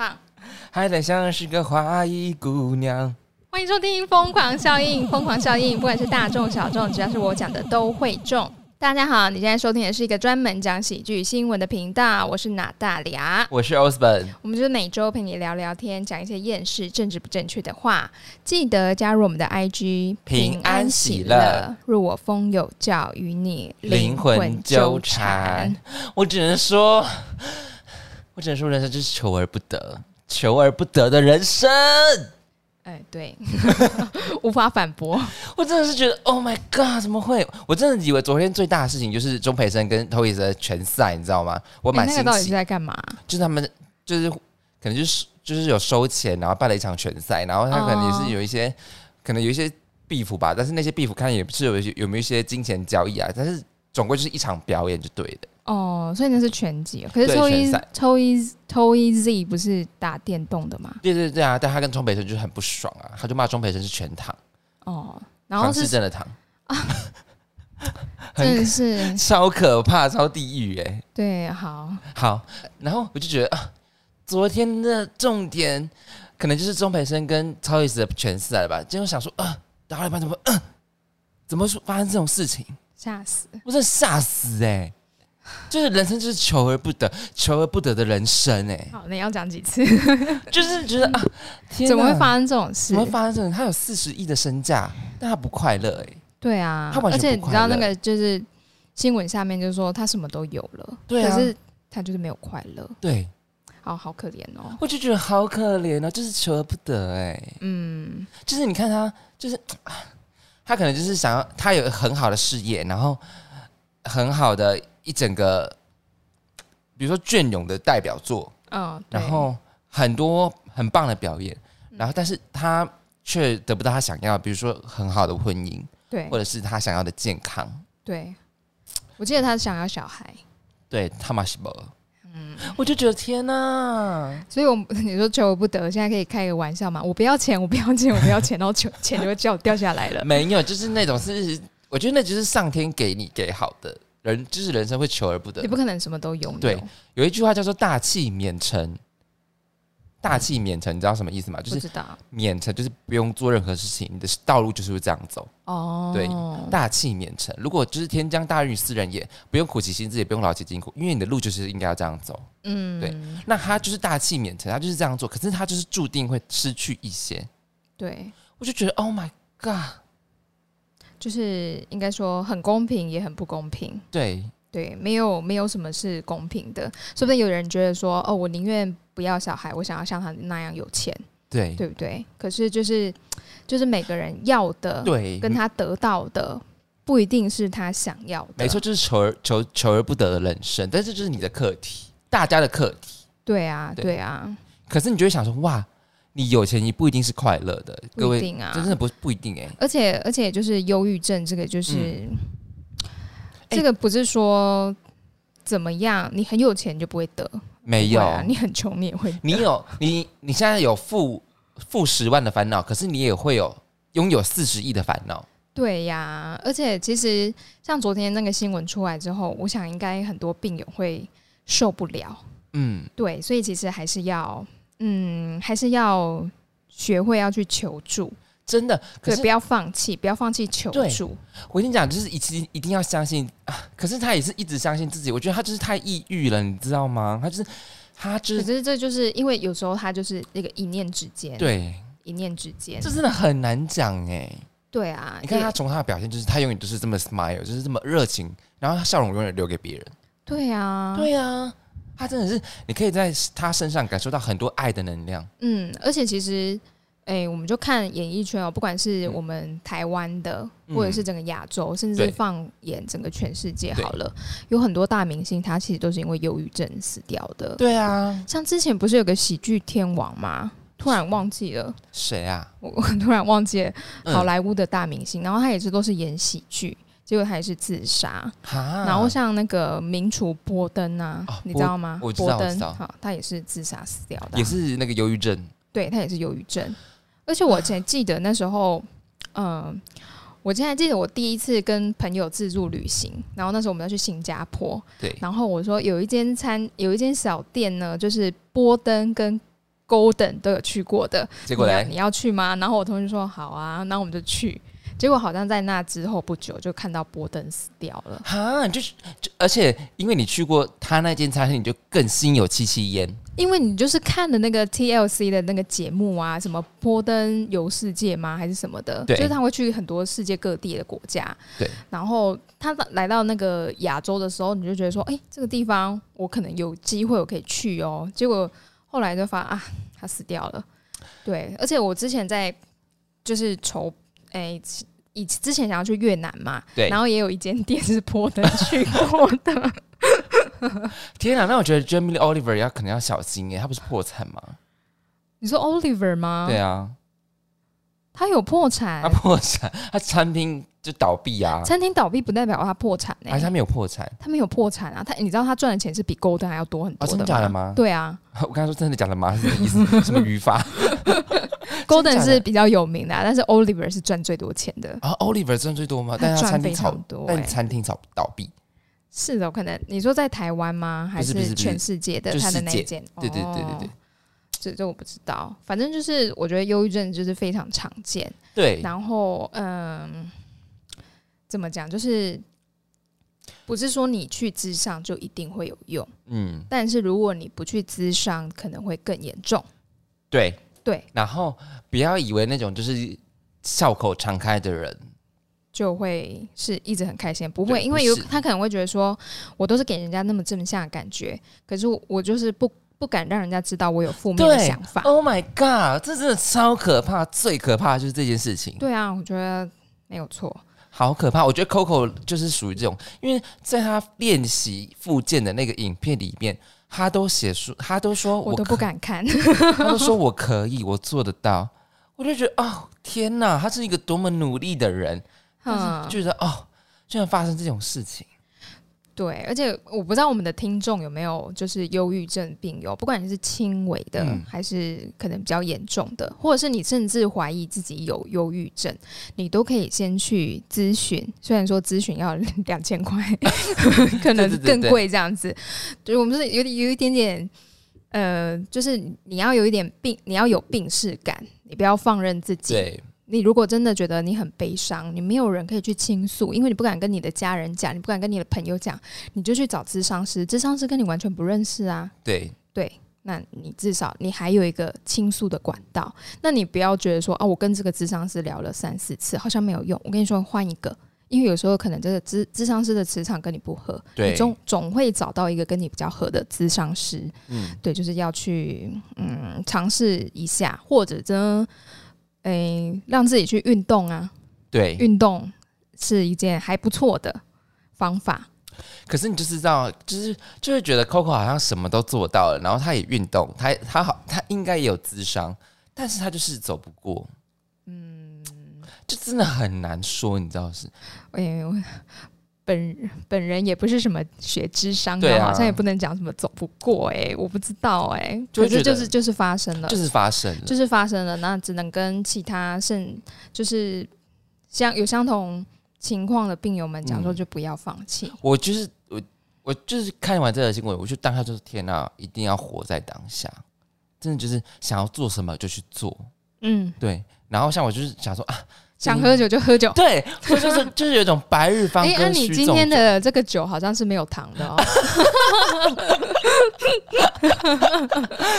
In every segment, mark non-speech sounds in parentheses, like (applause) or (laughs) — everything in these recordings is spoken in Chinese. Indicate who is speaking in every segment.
Speaker 1: 唱。
Speaker 2: 还得像是个花衣姑娘。
Speaker 1: 欢迎收听《疯狂效应》，疯狂效应，不管是大众小众，只要是我讲的都会中。大家好，你现在收听的是一个专门讲喜剧新闻的频道，我是哪大牙，
Speaker 2: 我是 Osborn，
Speaker 1: 我们就是每周陪你聊聊天，讲一些厌世、政治不正确的话。记得加入我们的 IG，
Speaker 2: 平安喜乐，
Speaker 1: 入我风有教，与你
Speaker 2: 灵魂纠缠。我只能说，我只能说，人生就是求而不得，求而不得的人生。
Speaker 1: 哎，对，(laughs) 无法反驳。(laughs)
Speaker 2: 我真的是觉得，Oh my God，怎么会？我真的以为昨天最大的事情就是钟培生跟 Toys 的全赛，你知道吗？我蛮
Speaker 1: 那个到底是在干嘛？
Speaker 2: 就是他们就是可能就是就是有收钱，然后办了一场拳赛，然后他可能也是有一些可能有一些 beef 吧，但是那些 beef 看也不是有一些有没有一些金钱交易啊，但是总归就是一场表演就对的。
Speaker 1: 哦，所以那是拳击，可是抽一抽一抽一 Z 不是打电动的吗？
Speaker 2: 对对对啊，但他跟钟培生就很不爽啊，他就骂钟培生是全躺
Speaker 1: 哦，然后
Speaker 2: 是真的躺啊，(laughs)
Speaker 1: 真的是
Speaker 2: 超可怕、超地狱哎。
Speaker 1: 对，好
Speaker 2: 好，然后我就觉得啊，昨天的重点可能就是钟培生跟超 S 的全赛了吧？结果想说啊，打到一半怎么嗯，怎么说发生这种事情？
Speaker 1: 吓死！
Speaker 2: 我真的吓死哎。就是人生就是求而不得，求而不得的人生哎。
Speaker 1: 好，你要讲几次？
Speaker 2: 就是觉得啊，
Speaker 1: 怎么会发生这种事？
Speaker 2: 怎么会发生这种？他有四十亿的身价，但他不快乐哎。
Speaker 1: 对啊。而且你知道那个就是新闻下面就是说他什么都有了，
Speaker 2: 对
Speaker 1: 啊，可是他就是没有快乐。
Speaker 2: 对，
Speaker 1: 好好可怜哦。
Speaker 2: 我就觉得好可怜哦，就是求而不得哎。嗯，就是你看他，就是他可能就是想要他有很好的事业，然后很好的。一整个，比如说隽永的代表作，嗯，然后很多很棒的表演，然后但是他却得不到他想要，比如说很好的婚姻，
Speaker 1: 对，
Speaker 2: 或者是他想要的健康，
Speaker 1: 对。我记得他想要小孩，
Speaker 2: 对，他妈是不，嗯，我就觉得天呐！
Speaker 1: 所以，我你说求而不得，现在可以开个玩笑嘛？我不要钱，我不要钱，我不要钱，然后钱钱就会掉掉下来了。(laughs)
Speaker 2: 没有，就是那种是，我觉得那就是上天给你给好的。人就是人生会求而不得，
Speaker 1: 你不可能什么都拥有。
Speaker 2: 对，有一句话叫做“大器免成”，大器免成，你知道什么意思吗？就是免成，就是不用做任何事情，你的道路就是会这样走。哦，对，大器免成。如果就是天将大任于斯人也，不用苦其心志，也不用劳其筋骨，因为你的路就是应该要这样走。嗯，对。那他就是大器免成，他就是这样做，可是他就是注定会失去一些。
Speaker 1: 对，
Speaker 2: 我就觉得 Oh my God。
Speaker 1: 就是应该说很公平，也很不公平。
Speaker 2: 对
Speaker 1: 对，没有没有什么是公平的。说不定有人觉得说，哦，我宁愿不要小孩，我想要像他那样有钱。
Speaker 2: 对
Speaker 1: 对不对？可是就是就是每个人要的，
Speaker 2: 对，
Speaker 1: 跟他得到的不一定是他想要的。
Speaker 2: 没错，就是求而求求而不得的人生。但是就是你的课题，大家的课题。
Speaker 1: 对啊，对啊。
Speaker 2: 可是你就会想说，哇。你有钱，你不一定是快乐的，各位啊，真的不不一定哎。
Speaker 1: 而且而且，就是忧郁症这个，就是这个不是说怎么样，你很有钱就不会得，
Speaker 2: 没有，
Speaker 1: 你很穷你也会。
Speaker 2: 你有你你现在有负负十万的烦恼，可是你也会有拥有四十亿的烦恼。
Speaker 1: 对呀，而且其实像昨天那个新闻出来之后，我想应该很多病友会受不了。嗯，对，所以其实还是要。嗯，还是要学会要去求助，
Speaker 2: 真的，
Speaker 1: 对，不要放弃，不要放弃求助。
Speaker 2: 我跟你讲，就是一直一定要相信啊！可是他也是一直相信自己，我觉得他就是太抑郁了，你知道吗？他就是他就是，
Speaker 1: 可是这就是因为有时候他就是那个一念之间，
Speaker 2: 对，
Speaker 1: 一念之间，
Speaker 2: 这真的很难讲哎。
Speaker 1: 对啊，
Speaker 2: 你看他从他的表现，就是他永远都是这么 smile，就是这么热情，然后他笑容永远留给别人。
Speaker 1: 对啊，
Speaker 2: 对啊。他真的是，你可以在他身上感受到很多爱的能量。
Speaker 1: 嗯，而且其实，哎，我们就看演艺圈哦，不管是我们台湾的，或者是整个亚洲，甚至放眼整个全世界好了，有很多大明星，他其实都是因为忧郁症死掉的。
Speaker 2: 对啊，
Speaker 1: 像之前不是有个喜剧天王吗？突然忘记了
Speaker 2: 谁啊？
Speaker 1: 我我突然忘记了好莱坞的大明星，然后他也是都是演喜剧。结果他也是自杀，然后像那个名厨波登啊，你知道吗？
Speaker 2: 我知道，我知道，
Speaker 1: 好，他也是自杀死掉的，
Speaker 2: 也是那个忧郁症。
Speaker 1: 对他也是忧郁症，而且我前记得那时候，嗯，我现在记得我第一次跟朋友自助旅行，然后那时候我们要去新加坡，
Speaker 2: 对，
Speaker 1: 然后我说有一间餐，有一间小店呢，就是波登跟 Golden 都有去过的。
Speaker 2: 结果呢？
Speaker 1: 你要去吗？然后我同学说好啊，那我们就去。结果好像在那之后不久就看到波登死掉了。
Speaker 2: 哈，就是，而且因为你去过他那间餐厅，你就更心有戚戚焉。
Speaker 1: 因为你就是看的那个 TLC 的那个节目啊，什么波登游世界吗？还是什么的？就是他会去很多世界各地的国家。
Speaker 2: 对。
Speaker 1: 然后他来到那个亚洲的时候，你就觉得说，哎，这个地方我可能有机会我可以去哦。结果后来就发啊，他死掉了。对，而且我之前在就是筹哎。以之前想要去越南嘛，
Speaker 2: 对，
Speaker 1: 然后也有一间店是坡登去过的。(laughs)
Speaker 2: 天哪，那我觉得 Jamie Oliver 要可能要小心耶，他不是破产吗？
Speaker 1: 你说 Oliver 吗？
Speaker 2: 对啊，
Speaker 1: 他有破产，
Speaker 2: 他破产，他餐厅就倒闭啊。
Speaker 1: 餐厅倒闭不代表他破产哎，
Speaker 2: 还是他没有破产？
Speaker 1: 他没有破产啊，他你知道他赚的钱是比 Golden 还要多很多的，
Speaker 2: 真的假的吗？
Speaker 1: 对啊，(laughs)
Speaker 2: 我刚才说真的假的吗？什么意思？什么语法
Speaker 1: ？Golden 是比较有名的，但是 Oliver 是赚最多钱的
Speaker 2: 啊。Oliver 赚最多吗？但他餐厅炒多，但餐厅炒倒闭。
Speaker 1: 是的，可能你说在台湾吗？还是全世界的他的那间？
Speaker 2: 对对对对对，
Speaker 1: 这这我不知道。反正就是我觉得忧郁症就是非常常见。
Speaker 2: 对，
Speaker 1: 然后嗯，怎么讲？就是不是说你去咨商就一定会有用？嗯，但是如果你不去咨商，可能会更严重。
Speaker 2: 对。
Speaker 1: 对，
Speaker 2: 然后不要以为那种就是笑口常开的人
Speaker 1: 就会是一直很开心，不会，因为有他可能会觉得说，我都是给人家那么正向的感觉，可是我就是不不敢让人家知道我有负面的想法。
Speaker 2: Oh my god，这真的超可怕，最可怕的就是这件事情。
Speaker 1: 对啊，我觉得没有错，
Speaker 2: 好可怕。我觉得 Coco 就是属于这种，因为在他练习复健的那个影片里面。他都写书，他都说，
Speaker 1: 我都不敢看。(laughs)
Speaker 2: 他都说我可以，我做得到。我就觉得，哦，天哪，他是一个多么努力的人，但是觉得，哦，居然发生这种事情。
Speaker 1: 对，而且我不知道我们的听众有没有就是忧郁症病友，不管你是轻微的还是可能比较严重的，或者是你甚至怀疑自己有忧郁症，你都可以先去咨询。虽然说咨询要两千块 (laughs) (laughs) 可能更贵这样子。就是我们是有点有一点点，呃，就是你要有一点病，你要有病视感，你不要放任自己。你如果真的觉得你很悲伤，你没有人可以去倾诉，因为你不敢跟你的家人讲，你不敢跟你的朋友讲，你就去找咨商师。咨商师跟你完全不认识啊。
Speaker 2: 对
Speaker 1: 对，那你至少你还有一个倾诉的管道。那你不要觉得说啊，我跟这个咨商师聊了三四次，好像没有用。我跟你说，换一个，因为有时候可能这个咨咨商师的磁场跟你不合，
Speaker 2: 你，
Speaker 1: 总总会找到一个跟你比较合的咨商师。嗯，对，就是要去嗯尝试一下，或者真。诶，让自己去运动啊！
Speaker 2: 对，
Speaker 1: 运动是一件还不错的方法。
Speaker 2: 可是你就是知道，就是就会觉得 Coco 好像什么都做到了，然后他也运动，他他好，他应该也有智商，但是他就是走不过。嗯，就真的很难说，你知道是？
Speaker 1: 本本人也不是什么学智商的，好像也不能讲什么走不过哎，我不知道哎，就是就是就是发生了，
Speaker 2: 就是发生了，
Speaker 1: 就是发生了，那只能跟其他甚就是相有相同情况的病友们讲说，就不要放弃。
Speaker 2: 我就是我我就是看完这个新闻，我就当下就是天哪，一定要活在当下，真的就是想要做什么就去做，嗯，对。然后像我就是想说啊。
Speaker 1: 想喝酒就喝酒，
Speaker 2: 对，就是就是有一种白日方。哎，那
Speaker 1: 你今天的这个酒好像是没有糖的哦，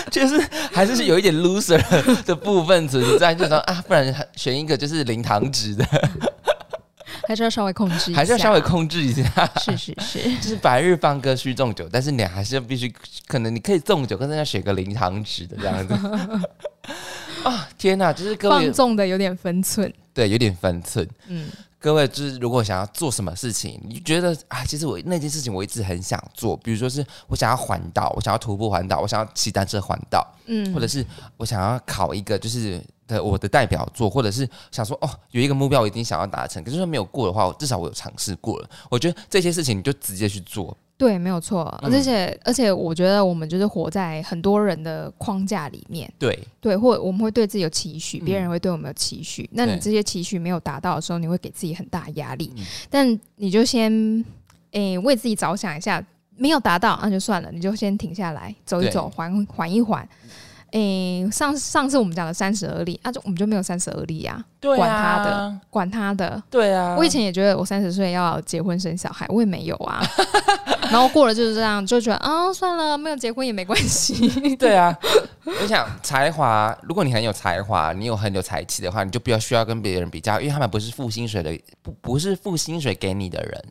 Speaker 1: (laughs)
Speaker 2: 就是还是有一点 loser 的部分存在，就说啊，不然选一个就是零糖值的，(laughs)
Speaker 1: 还是要稍微控制一下，
Speaker 2: 还是要稍微控制一下。
Speaker 1: 是是是，(laughs)
Speaker 2: 就是白日放歌需纵酒，但是你还是要必须，可能你可以纵酒，可是要选个零糖值的这样子。啊，天哪，就是各
Speaker 1: 位放纵的有点分寸。
Speaker 2: 对，有点分寸。嗯，各位就是如果想要做什么事情，你觉得啊，其实我那件事情我一直很想做，比如说是我想要环岛，我想要徒步环岛，我想要骑单车环岛，嗯，或者是我想要考一个就是的我的代表作，或者是想说哦，有一个目标我一定想要达成，可是说没有过的话，至少我有尝试过了。我觉得这些事情你就直接去做。
Speaker 1: 对，没有错，而且而且，我觉得我们就是活在很多人的框架里面。
Speaker 2: 对
Speaker 1: 对，或我们会对自己有期许，别人会对我们有期许。那你这些期许没有达到的时候，你会给自己很大压力。但你就先诶为自己着想一下，没有达到那就算了，你就先停下来走一走，缓缓一缓。诶，上上次我们讲的三十而立，啊，就我们就没有三十而立呀。
Speaker 2: 对啊，
Speaker 1: 管他的，管他的。
Speaker 2: 对啊，
Speaker 1: 我以前也觉得我三十岁要结婚生小孩，我也没有啊。(laughs) 然后过了就是这样，就觉得啊，算了，没有结婚也没关系。(laughs)
Speaker 2: 对啊，我想才华，如果你很有才华，你有很有才气的话，你就不要需要跟别人比较，因为他们不是付薪水的，不不是付薪水给你的人。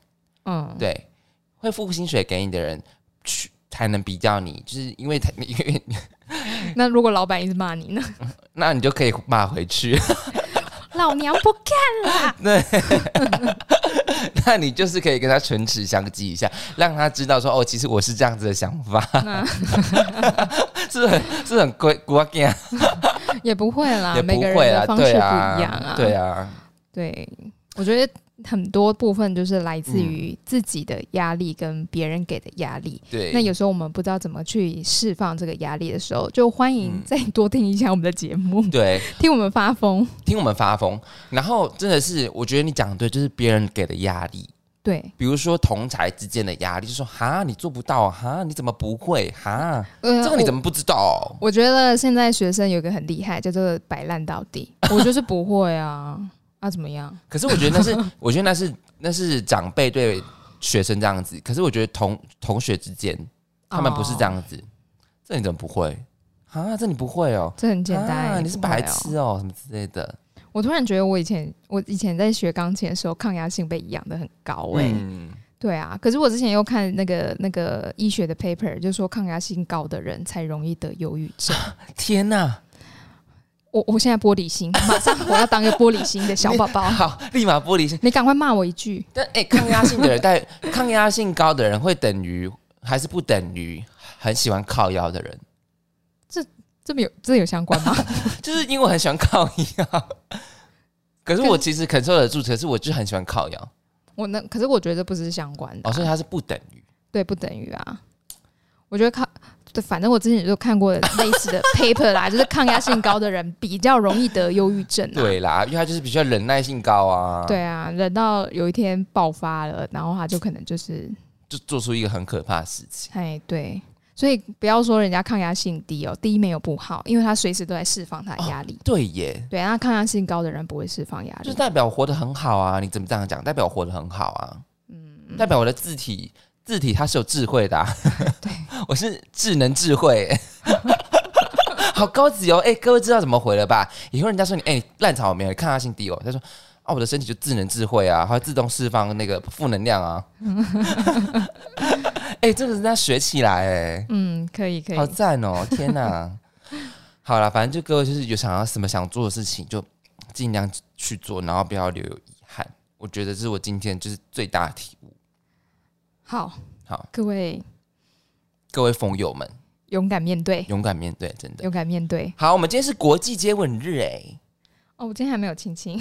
Speaker 2: 嗯，对，会付薪水给你的人去。才能比较你，就是因为他，(laughs) 因为 (laughs)
Speaker 1: 那如果老板一直骂你呢？(laughs)
Speaker 2: 那你就可以骂回去。
Speaker 1: 老娘不干了。
Speaker 2: 对，那你就是可以跟他唇齿相记一下，让他知道说哦，其实我是这样子的想法。是很是很贵，古干
Speaker 1: 也不会啦，
Speaker 2: 也
Speaker 1: 不
Speaker 2: 会啦，
Speaker 1: 方式不一样啊。
Speaker 2: 对啊，
Speaker 1: 对，我觉得。很多部分就是来自于自己的压力跟别人给的压力。
Speaker 2: 对，
Speaker 1: 那有时候我们不知道怎么去释放这个压力的时候，就欢迎再多听一下我们的节目。(laughs)
Speaker 2: 对，
Speaker 1: 听我们发疯，
Speaker 2: 听我们发疯。然后真的是，我觉得你讲的对，就是别人给的压力。
Speaker 1: 对，
Speaker 2: 比如说同才之间的压力，就说哈，你做不到哈，你怎么不会哈？这个你怎么不知道？
Speaker 1: 我觉得现在学生有一个很厉害，叫做摆烂到底。我就是不会啊。啊，怎么样？
Speaker 2: 可是我觉得那是，(laughs) 我觉得那是那是长辈对学生这样子。可是我觉得同同学之间，他们不是这样子。这你怎么不会啊？这你不会哦？
Speaker 1: 这很简单，
Speaker 2: 你是白痴哦，什么之类的。
Speaker 1: 我突然觉得，我以前我以前在学钢琴的时候，抗压性被养的很高哎。对啊，可是我之前又看那个那个医学的 paper，就说抗压性高的人才容易得忧郁症。(laughs)
Speaker 2: 天哪！
Speaker 1: 我我现在玻璃心，马上我要当个玻璃心的小宝宝。(laughs)
Speaker 2: 好，立马玻璃心。
Speaker 1: 你赶快骂我一句。
Speaker 2: 但哎，抗压性的人，(laughs) 但抗压性高的人会等于还是不等于很喜欢靠腰的人？
Speaker 1: 这这么有这有相关吗？(laughs)
Speaker 2: 就是因为我很喜欢靠腰，可是我其实承受得住，可是我就很喜欢靠腰。
Speaker 1: 我那可是我觉得这不是相关的，
Speaker 2: 哦，所以它是不等于。
Speaker 1: 对，不等于啊。我觉得靠。对，反正我之前就看过类似的 (laughs) paper 啦，就是抗压性高的人比较容易得忧郁症。
Speaker 2: 对啦，因为他就是比较忍耐性高啊。
Speaker 1: 对啊，忍到有一天爆发了，然后他就可能就是
Speaker 2: 就做出一个很可怕的事情。
Speaker 1: 哎，对，所以不要说人家抗压性低哦，低没有不好，因为他随时都在释放他的压力。
Speaker 2: 对耶，
Speaker 1: 对，那抗压性高的人不会释放压力，
Speaker 2: 就代表活得很好啊？你怎么这样讲？代表活得很好啊？嗯，代表我的字体。字体它是有智慧的，(laughs)
Speaker 1: 对
Speaker 2: 我是智能智慧，(laughs) 好高级哦！哎，各位知道怎么回了吧？以后人家说你哎烂草莓，抗压性低哦，他说啊我的身体就智能智慧啊，会自动释放那个负能量啊。(laughs) 哎，这个人家学起来哎，
Speaker 1: 嗯，可以可以，
Speaker 2: 好赞哦！天哪，好了，反正就各位就是有想要什么想做的事情，就尽量去做，然后不要留有遗憾。我觉得这是我今天就是最大的体悟。
Speaker 1: 好
Speaker 2: 好，
Speaker 1: 各位
Speaker 2: 各位风友们，
Speaker 1: 勇敢面对，
Speaker 2: 勇敢面对，真的
Speaker 1: 勇敢面对。
Speaker 2: 好，我们今天是国际接吻日，哎，
Speaker 1: 哦，我今天还没有亲亲，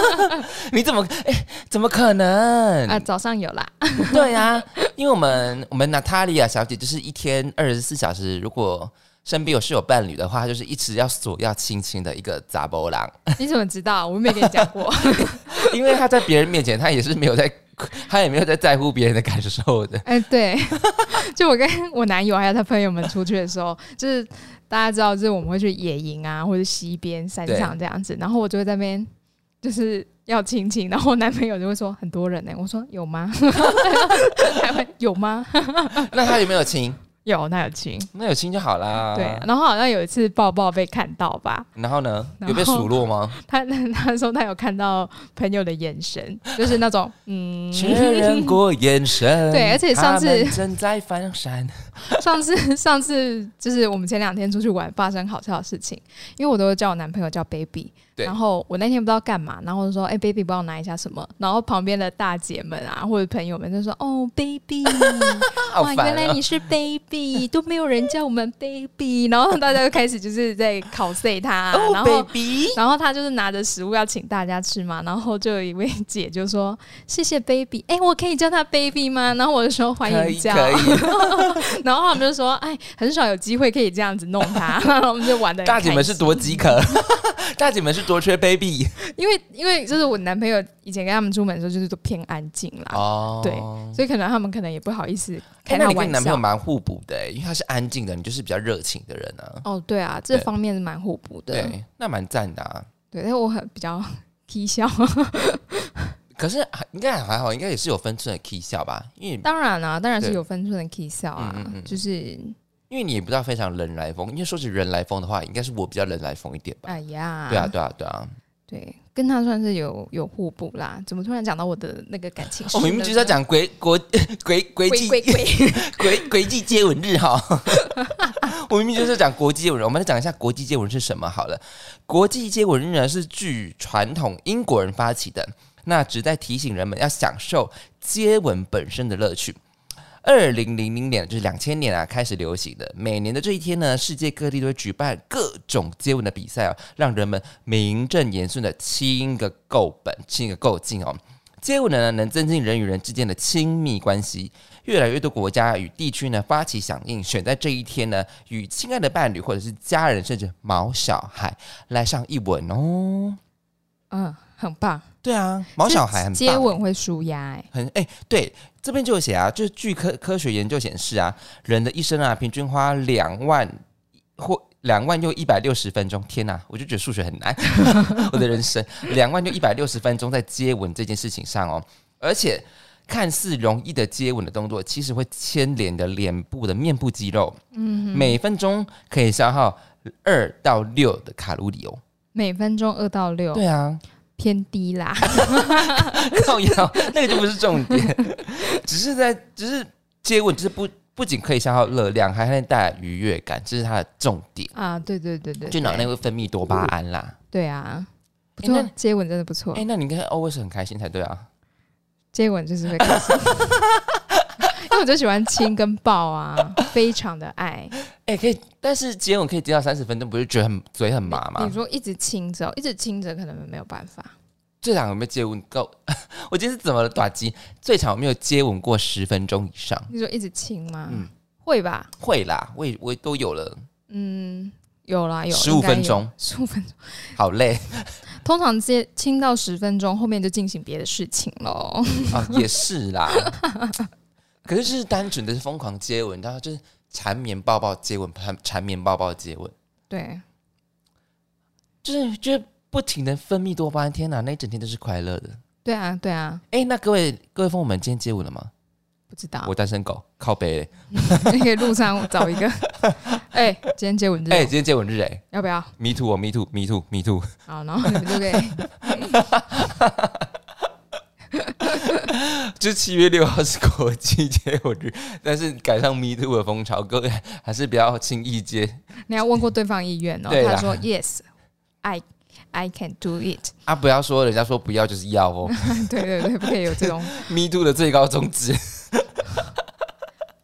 Speaker 1: (laughs)
Speaker 2: 你怎么，哎，怎么可能
Speaker 1: 啊？早上有啦，
Speaker 2: 对呀，因为我们我们娜塔莉亚小姐就是一天二十四小时，如果身边有是有伴侣的话，她就是一直要索要亲亲的一个杂波郎。
Speaker 1: 你怎么知道？我没跟你讲过，(laughs)
Speaker 2: 因为她在别人面前，她也是没有在。(laughs) 他也没有在在乎别人的感受的。
Speaker 1: 哎，对，(laughs) 就我跟我男友还有他朋友们出去的时候，就是大家知道，就是我们会去野营啊，或者溪边、山上这样子，然后我就会在那边就是要亲亲，然后我男朋友就会说很多人呢，我说有吗？(laughs) 他会有吗？
Speaker 2: 那他有没有亲？
Speaker 1: 有，那有亲，
Speaker 2: 那有亲就好啦。
Speaker 1: 对，然后好像有一次抱抱被看到吧？
Speaker 2: 然后呢？有被数落吗？(laughs)
Speaker 1: 他他说他有看到朋友的眼神，就是那种嗯，
Speaker 2: 确认过眼神。
Speaker 1: 对，而且上次
Speaker 2: 正在翻山。
Speaker 1: 上次上次就是我们前两天出去玩发生好笑的事情，因为我都叫我男朋友叫 baby。然后我那天不知道干嘛，然后就说：“哎，baby，帮我拿一下什么？”然后旁边的大姐们啊，或者朋友们就说：“哦，baby，(laughs) 哇，原来你是 baby，都没有人叫我们 baby。”然后大家就开始就是在考 C 他，(laughs) 然后
Speaker 2: baby，
Speaker 1: 然后他就是拿着食物要请大家吃嘛，然后就有一位姐就说：“谢谢 baby，哎，我可以叫他 baby 吗？”然后我就说：“欢迎叫。” (laughs) 然后他们就说：“哎，很少有机会可以这样子弄他。”然后我们就玩的
Speaker 2: 大姐们是多饥渴。(laughs) 大姐们是多缺 baby，
Speaker 1: 因为因为就是我男朋友以前跟他们出门的时候，就是都偏安静啦。哦，对，所以可能他们可能也不好意思开那
Speaker 2: 你跟你男朋友蛮互补的，因为他是安静的，你就是比较热情的人啊。
Speaker 1: 哦，对啊，这方面是蛮互补的。
Speaker 2: 对，那蛮赞的啊。
Speaker 1: 对，但是我很比较 (laughs) k 笑。(laughs)
Speaker 2: 可是应该还好，应该也是有分寸的 k 笑吧？因为
Speaker 1: 当然啊，当然是有分寸的 k 笑啊，就是
Speaker 2: 因为你也不知道非常人来疯。因为说起人来疯的话，应该是我比较人来疯一点吧？哎呀，对啊，对啊，对啊，
Speaker 1: 对，跟他算是有有互补啦。怎么突然讲到我的那个感情？(laughs)
Speaker 2: 我明明就是要讲国国国国际国国际接吻日哈。(laughs) 我明明就是讲国际接吻日，我们来讲一下国际接吻是什么好了。国际接吻日呢是据传统英国人发起的。那旨在提醒人们要享受接吻本身的乐趣。二零零零年就是两千年啊，开始流行的。每年的这一天呢，世界各地都会举办各种接吻的比赛哦，让人们名正言顺的亲个够本，亲个够劲哦。接吻呢，能增进人与人之间的亲密关系。越来越多国家与地区呢，发起响应，选在这一天呢，与亲爱的伴侣或者是家人，甚至毛小孩来上一吻哦。
Speaker 1: 嗯。很棒，
Speaker 2: 对啊，毛小孩很
Speaker 1: 接吻会舒压，哎，
Speaker 2: 很哎，对，这边就有写啊，就是据科科学研究显示啊，人的一生啊，平均花两万或两万又一百六十分钟，天哪，我就觉得数学很难，(laughs) 我的人生。两万就一百六十分钟在接吻这件事情上哦，而且看似容易的接吻的动作，其实会牵连的脸部的面部肌肉，嗯，每分钟可以消耗二到六的卡路里哦，
Speaker 1: 每分钟二到六，
Speaker 2: 对啊。
Speaker 1: 偏低啦，(laughs)
Speaker 2: 靠腰那个就不是重点，(laughs) 只是在只是接吻，就是不不仅可以消耗热量，还能带来愉悦感，这是它的重点
Speaker 1: 啊！对对对对，
Speaker 2: 就脑内会分泌多巴胺啦。
Speaker 1: 对啊，不错，接吻真的不错。
Speaker 2: 哎，那你应该 always 很开心才对啊。
Speaker 1: 接吻就是会开心，(laughs) 我就喜欢亲跟抱啊，非常的爱。
Speaker 2: 哎，可以，但是接吻可以接到三十分钟，不是觉得很嘴很麻吗？
Speaker 1: 你说一直亲着，一直亲着，可能没有办法。
Speaker 2: 最长有没有接吻够？(laughs) 我今天是怎么了？短机最长有没有接吻过十分钟以上？
Speaker 1: 你说一直亲吗？嗯，会吧？
Speaker 2: 会啦，我我都有了。
Speaker 1: 嗯，有啦，有
Speaker 2: 十五分钟，
Speaker 1: 十五分钟，(laughs)
Speaker 2: 好累。
Speaker 1: 通常接亲到十分钟，后面就进行别的事情喽。
Speaker 2: 啊，也是啦。(laughs) 可是就是单纯的是疯狂接吻，然后就是缠绵抱抱接吻，缠缠绵抱抱接吻。
Speaker 1: 对，
Speaker 2: 就是就是不停的分泌多巴胺，天哪，那一整天都是快乐的。
Speaker 1: 对啊，对啊。
Speaker 2: 哎，那各位各位朋友们，今天接吻了吗？
Speaker 1: 不知道。
Speaker 2: 我单身狗靠背，
Speaker 1: 你 (laughs) 可以路上找一个。(laughs) 哎，今天接吻日。
Speaker 2: 哎，今天接吻日，哎，
Speaker 1: 要不要
Speaker 2: ？Me too，我 Me too，Me too，Me too。
Speaker 1: 好，然后你们就可以。(laughs) (laughs)
Speaker 2: 就七月六号是国际接吻日，但是赶上 Me too 的风潮，各位还是不要轻易接。
Speaker 1: 你要问过对方意愿哦，他说 Yes，I I can do it。
Speaker 2: 啊，不要说人家说不要就是要哦。(laughs)
Speaker 1: 对对对，不可以有这种 (laughs)
Speaker 2: Me too 的最高宗旨。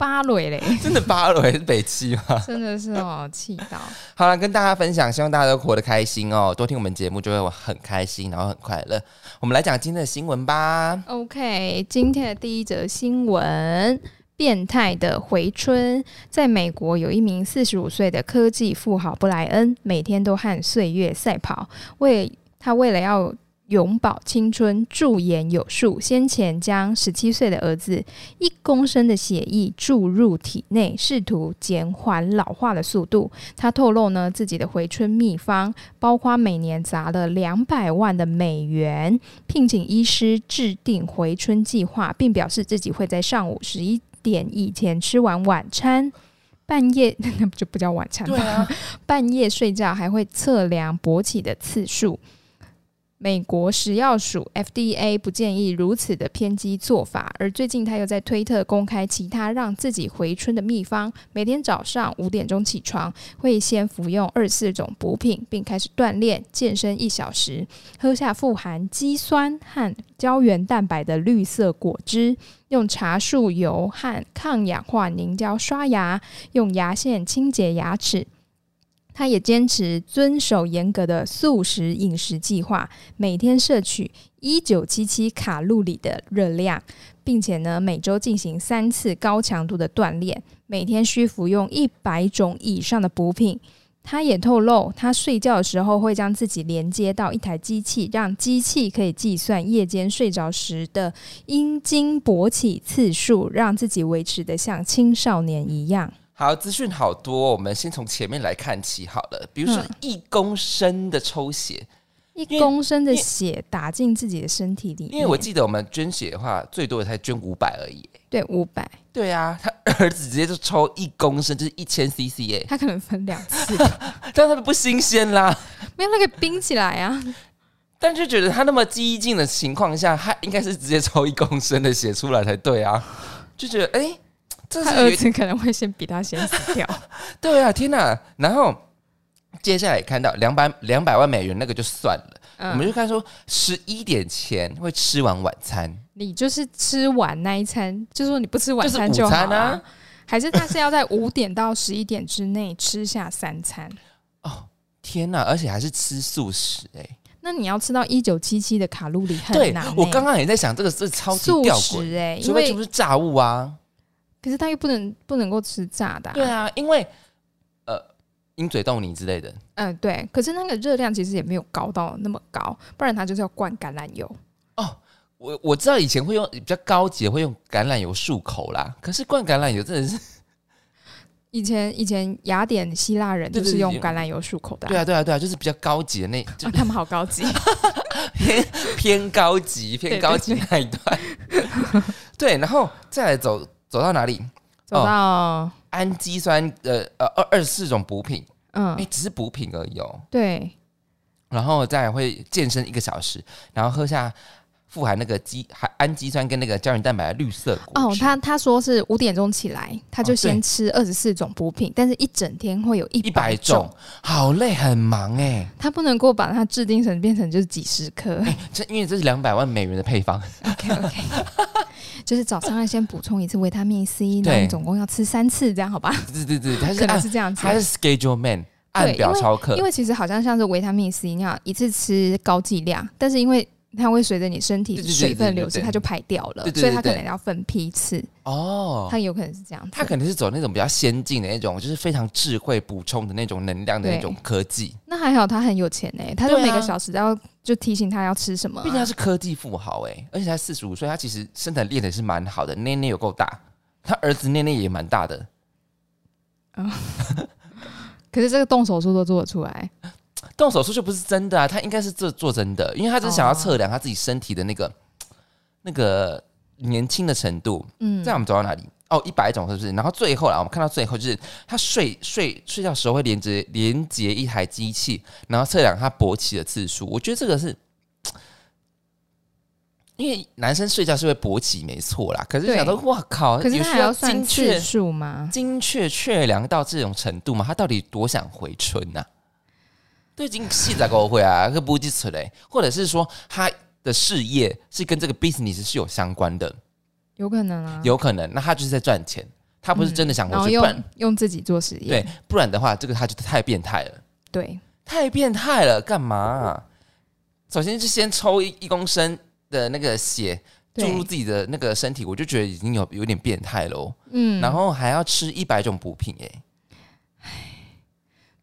Speaker 1: 芭蕾嘞，(laughs)
Speaker 2: 真的芭蕾是北七吗？(laughs)
Speaker 1: 真的是哦，气到。
Speaker 2: 好了，跟大家分享，希望大家都活得开心哦，多听我们节目就会很开心，然后很快乐。我们来讲今天的新闻吧。
Speaker 1: OK，今天的第一则新闻：变态的回春。在美国，有一名四十五岁的科技富豪布莱恩，每天都和岁月赛跑，为他为了要。永葆青春，驻颜有术。先前将十七岁的儿子一公升的血液注入体内，试图减缓老化的速度。他透露呢，自己的回春秘方包括每年砸了两百万的美元，聘请医师制定回春计划，并表示自己会在上午十一点以前吃完晚餐，半夜那不就不叫晚餐
Speaker 2: 吗？
Speaker 1: 半夜睡觉还会测量勃起的次数。美国食药署 FDA 不建议如此的偏激做法，而最近他又在推特公开其他让自己回春的秘方。每天早上五点钟起床，会先服用二四种补品，并开始锻炼健身一小时，喝下富含肌酸和胶原蛋白的绿色果汁，用茶树油和抗氧化凝胶刷牙，用牙线清洁牙齿。他也坚持遵守严格的素食饮食计划，每天摄取一九七七卡路里的热量，并且呢每周进行三次高强度的锻炼，每天需服用一百种以上的补品，他也透露，他睡觉的时候会将自己连接到一台机器，让机器可以计算夜间睡着时的阴茎勃起次数，让自己维持的像青少年一样。
Speaker 2: 好，资讯好多，我们先从前面来看起好了。比如说一公升的抽血，
Speaker 1: 一公升的血打进自己的身体里，
Speaker 2: 因为我记得我们捐血的话，最多也才捐五百而已。
Speaker 1: 对，五百。
Speaker 2: 对啊，他儿子直接就抽一公升，就是一千 CC 耶。
Speaker 1: 他可能分两次，(laughs)
Speaker 2: 但他不新鲜啦，
Speaker 1: 没有那个冰起来啊。
Speaker 2: 但就觉得他那么激进的情况下，他应该是直接抽一公升的血出来才对啊。就觉得哎，
Speaker 1: 他儿子可能会先比他先死掉。(laughs)
Speaker 2: 对啊，天哪！然后接下来看到两百两百万美元那个就算了。我们就看说十一点前会吃完晚餐，
Speaker 1: 你就是吃完那一餐，就说你不吃晚餐就好啊？还是他是要在五点到十一点之内吃下三餐？
Speaker 2: 哦，天哪！而且还是吃素食哎，
Speaker 1: 那你要吃到一九七七的卡路里很难。
Speaker 2: 我刚刚也在想，这个是超级吊诡
Speaker 1: 哎，
Speaker 2: 因为就是炸物啊。
Speaker 1: 可是他又不能不能够吃炸的，
Speaker 2: 对啊，因为呃。鹰嘴豆泥之类的，
Speaker 1: 嗯，对。可是那个热量其实也没有高到那么高，不然它就是要灌橄榄油。
Speaker 2: 哦，我我知道以前会用比较高级会用橄榄油漱口啦，可是灌橄榄油真的是 (laughs)
Speaker 1: 以前以前雅典希腊人就是用橄榄油漱口的。
Speaker 2: 对啊，对啊，对啊，就是比较高级的那，
Speaker 1: 他们好高级，(laughs)
Speaker 2: 偏偏高级偏高级那一段。对，(laughs) 然后再来走走到哪里？
Speaker 1: 走到
Speaker 2: 氨基酸的呃二二十四种补品。嗯，哎，只是补品而已哦。
Speaker 1: 对，
Speaker 2: 然后再会健身一个小时，然后喝下富含那个基含氨基酸跟那个胶原蛋白的绿色果
Speaker 1: 哦，他他说是五点钟起来，他就先吃二十四种补品，但是一整天会有一百种，
Speaker 2: 好累，很忙哎。
Speaker 1: 他不能够把它制定成变成就是几十颗，
Speaker 2: 这因为这是两百万美元的配方。
Speaker 1: OK OK，(laughs) 就是早上要先补充一次维他命 C，然后总共要吃三次，这样好吧？
Speaker 2: 对对对，他
Speaker 1: 可能是这样子，
Speaker 2: 他是 Schedule Man。按表超课，
Speaker 1: 因为其实好像像是维他命 C 那样，一次吃高剂量，但是因为它会随着你身体水分流失，它就排掉了，所以它可能要分批次。哦，它有可能是这样，
Speaker 2: 它可能是走那种比较先进的那种，就是非常智慧补充的那种能量的那种科技。
Speaker 1: 那还好，他很有钱呢，他就每个小时都要就提醒他要吃什么。
Speaker 2: 毕竟他是科技富豪哎，而且才四十五岁，他其实身材练的是蛮好的，内内有够大，他儿子内内也蛮大的。
Speaker 1: 啊。(laughs) 可是这个动手术都做得出来，
Speaker 2: 动手术就不是真的啊！他应该是做做真的，因为他只是想要测量他自己身体的那个 (tsk) 那个年轻的程度。嗯，这样我们走到哪里？哦，一百种是不是？然后最后啊，我们看到最后就是他睡睡睡觉时候会连接连接一台机器，然后测量他勃起的次数。我觉得这个是。(tsk) 因为男生睡觉是会勃起，没错啦。可是想到，哇靠！
Speaker 1: 可是他还要算次数吗？
Speaker 2: 精确确量到这种程度吗？他到底多想回春呐？都已经细在沟会啊，可不计出来。或者是说，他的事业是跟这个 business 是有相关的，
Speaker 1: 有可能啊，
Speaker 2: 有可能。那他就是在赚钱，他不是真的想回去，
Speaker 1: 用用自己做实验。
Speaker 2: 对，不然的话，这个他就太变态了。
Speaker 1: 对，
Speaker 2: 太变态了，干嘛？首先是先抽一一公升。的那个血注入自己的那个身体，我就觉得已经有有点变态喽。嗯，然后还要吃一百种补品，哎，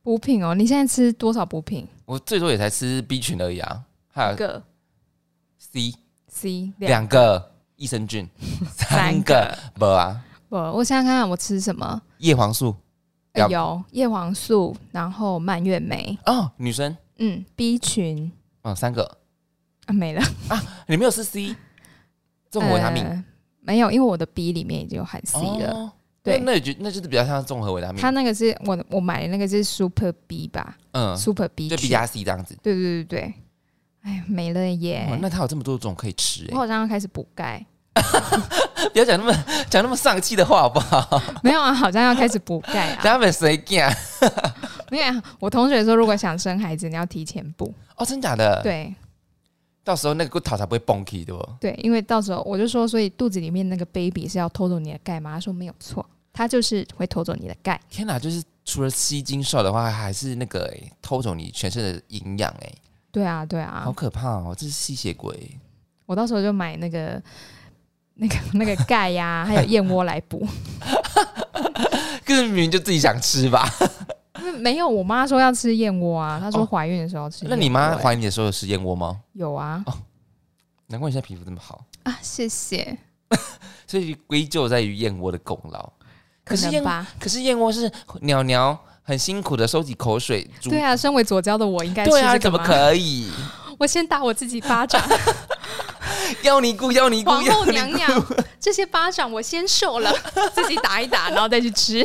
Speaker 1: 补品哦，你现在吃多少补品？
Speaker 2: 我最多也才吃 B 群而已啊，还有
Speaker 1: 个。
Speaker 2: C
Speaker 1: C
Speaker 2: 两个。益生菌，(laughs) 三个。不啊。
Speaker 1: 不，我想想看，我吃什么？
Speaker 2: 叶黄素。
Speaker 1: 有。叶黄素，然后蔓越莓。
Speaker 2: 哦，女生。
Speaker 1: 嗯 B 群。
Speaker 2: 哦，三个。啊。
Speaker 1: 没了。啊！
Speaker 2: 你没有吃 C 这种维他命？
Speaker 1: 没有，因为我的 B 里面已经有含 C 了。对，
Speaker 2: 那就那就是比较像综合维他命。
Speaker 1: 它那个是我我买的那个是 Super B 吧？嗯，Super B
Speaker 2: 就 B 加 C 这样子。
Speaker 1: 对对对对，哎，没了耶！
Speaker 2: 那它有这么多种可以吃，
Speaker 1: 我好像要开始补钙。(laughs)
Speaker 2: 不要讲那么讲那么丧气的话好不好？(laughs)
Speaker 1: 没有啊，好像要开始补钙啊。(laughs)
Speaker 2: 他们谁干？
Speaker 1: 没有，我同学说，如果想生孩子，你要提前补。
Speaker 2: 哦，真假的？
Speaker 1: 对。
Speaker 2: 到时候那个骨头才不会崩起，对不？
Speaker 1: 对，因为到时候我就说，所以肚子里面那个 baby 是要偷走你的钙吗？他说没有错，他就是会偷走你的钙。
Speaker 2: 天哪，就是除了吸精瘦的话，还是那个偷走你全身的营养哎。
Speaker 1: 对啊，对啊，
Speaker 2: 好可怕哦，这是吸血鬼。
Speaker 1: 我到时候就买那个 (laughs) 那个那个钙呀，(laughs) 还有燕窝来补。(laughs)
Speaker 2: 更明明就自己想吃吧。
Speaker 1: 没有，我妈说要吃燕窝啊，她说怀孕的时候吃。
Speaker 2: 那你妈怀孕的时候有吃燕窝吗？
Speaker 1: 有啊。哦，
Speaker 2: 难怪你现在皮肤这么好
Speaker 1: 啊！谢谢。
Speaker 2: 所以归咎在于燕窝的功劳。
Speaker 1: 可是燕，
Speaker 2: 可是燕窝是鸟鸟很辛苦的收集口水。
Speaker 1: 对啊，身为左交的我应该
Speaker 2: 对啊，怎么可以？(laughs)
Speaker 1: 我先打我自己巴掌。(laughs)
Speaker 2: 要尼姑，要尼姑，
Speaker 1: 皇后娘娘，这些巴掌我先受了，自己打一打，然后再去吃。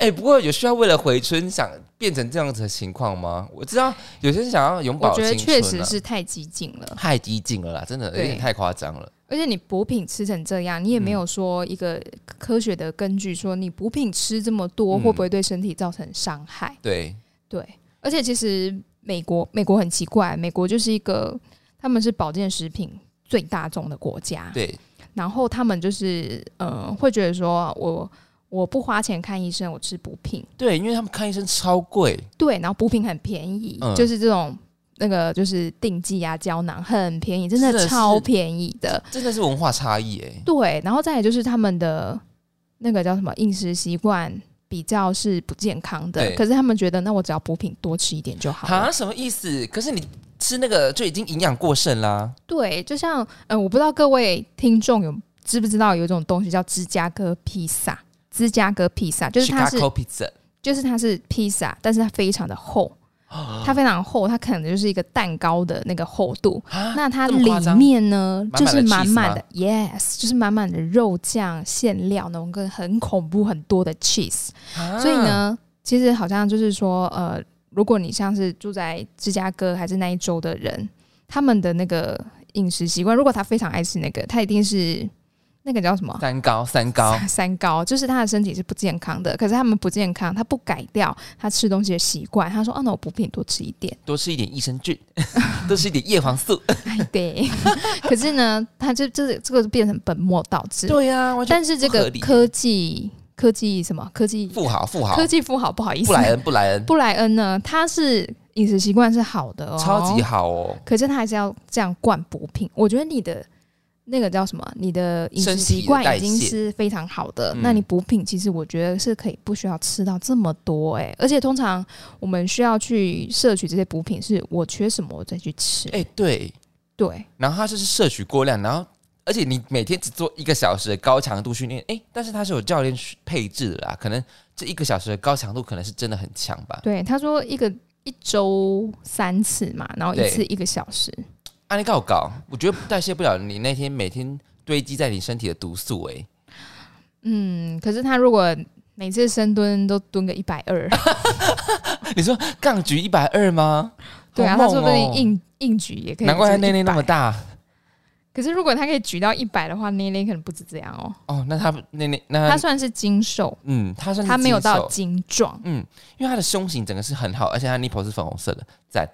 Speaker 2: 哎，不过有需要为了回春想变成这样子的情况吗？我知道有些人想要永葆我觉得
Speaker 1: 确实是太激进了，
Speaker 2: 太激进了啦，真的有点太夸张了。
Speaker 1: 而且你补品吃成这样，你也没有说一个科学的根据，说你补品吃这么多会不会对身体造成伤害？
Speaker 2: 对
Speaker 1: 对，而且其实美国美国很奇怪，美国就是一个。他们是保健食品最大众的国家，
Speaker 2: 对。
Speaker 1: 然后他们就是呃，会觉得说我我不花钱看医生，我吃补品。
Speaker 2: 对，因为他们看医生超贵。
Speaker 1: 对，然后补品很便宜，就是这种那个就是定剂啊、胶囊很便宜，真的超便宜的。
Speaker 2: 真的是文化差异哎。
Speaker 1: 对，然后再来就是他们的那个叫什么饮食习惯比较是不健康的，可是他们觉得那我只要补品多吃一点就好。啊？
Speaker 2: 什么意思？可是你。吃那个就已经营养过剩啦。
Speaker 1: 对，就像呃，我不知道各位听众有知不知道有一种东西叫芝加哥披萨。芝加哥披萨就是它是，就是它是披萨，但是它非常的厚，它非常厚，它可能就是一个蛋糕的那个厚度。那它里面呢，就是满满的，yes，就是满满的肉酱馅料，那种跟很恐怖很多的 cheese。所以呢，其实好像就是说呃。如果你像是住在芝加哥还是那一周的人，他们的那个饮食习惯，如果他非常爱吃那个，他一定是那个叫什么
Speaker 2: 三高三高
Speaker 1: 三高，就是他的身体是不健康的。可是他们不健康，他不改掉他吃东西的习惯。他说：“哦，那我补品多吃一点，
Speaker 2: 多吃一点益生菌，(laughs) 多吃一点叶黄素。(laughs) ”
Speaker 1: 对。(laughs) 可是呢，他就这这个变成本末倒置。
Speaker 2: 对呀，
Speaker 1: 但是这个科技。科技什么？科技
Speaker 2: 富豪，富豪，
Speaker 1: 科技富豪，不好意思，
Speaker 2: 布莱恩，布莱恩，
Speaker 1: 布莱恩呢？他是饮食习惯是好的哦，
Speaker 2: 超级好哦。
Speaker 1: 可是他还是要这样灌补品。我觉得你的那个叫什么？你的饮食习惯已经是非常好的。那你补品其实我觉得是可以不需要吃到这么多哎。而且通常我们需要去摄取这些补品，是我缺什么我再去吃。
Speaker 2: 哎，对
Speaker 1: 对。
Speaker 2: 然后它就是摄取过量，然后。而且你每天只做一个小时的高强度训练，哎，但是它是有教练配置的啦，可能这一个小时的高强度可能是真的很强吧。
Speaker 1: 对，他说一个一周三次嘛，然后一次一个小时。
Speaker 2: 啊，你搞搞，我觉得代谢不了你那天每天堆积在你身体的毒素哎。
Speaker 1: 嗯，可是他如果每次深蹲都蹲个一百二，(laughs)
Speaker 2: 你说杠举一百二吗？
Speaker 1: 对啊，他说不定硬硬举也可以。
Speaker 2: 难怪他内内那么大。
Speaker 1: 可是如果他可以举到一百的话，内内可能不止这样哦。
Speaker 2: 哦，那他内内那
Speaker 1: 他算是精瘦，
Speaker 2: 嗯，他算
Speaker 1: 他没有到精壮，
Speaker 2: 嗯，因为他的胸型整个是很好，而且他 nipple 是粉红色的，赞。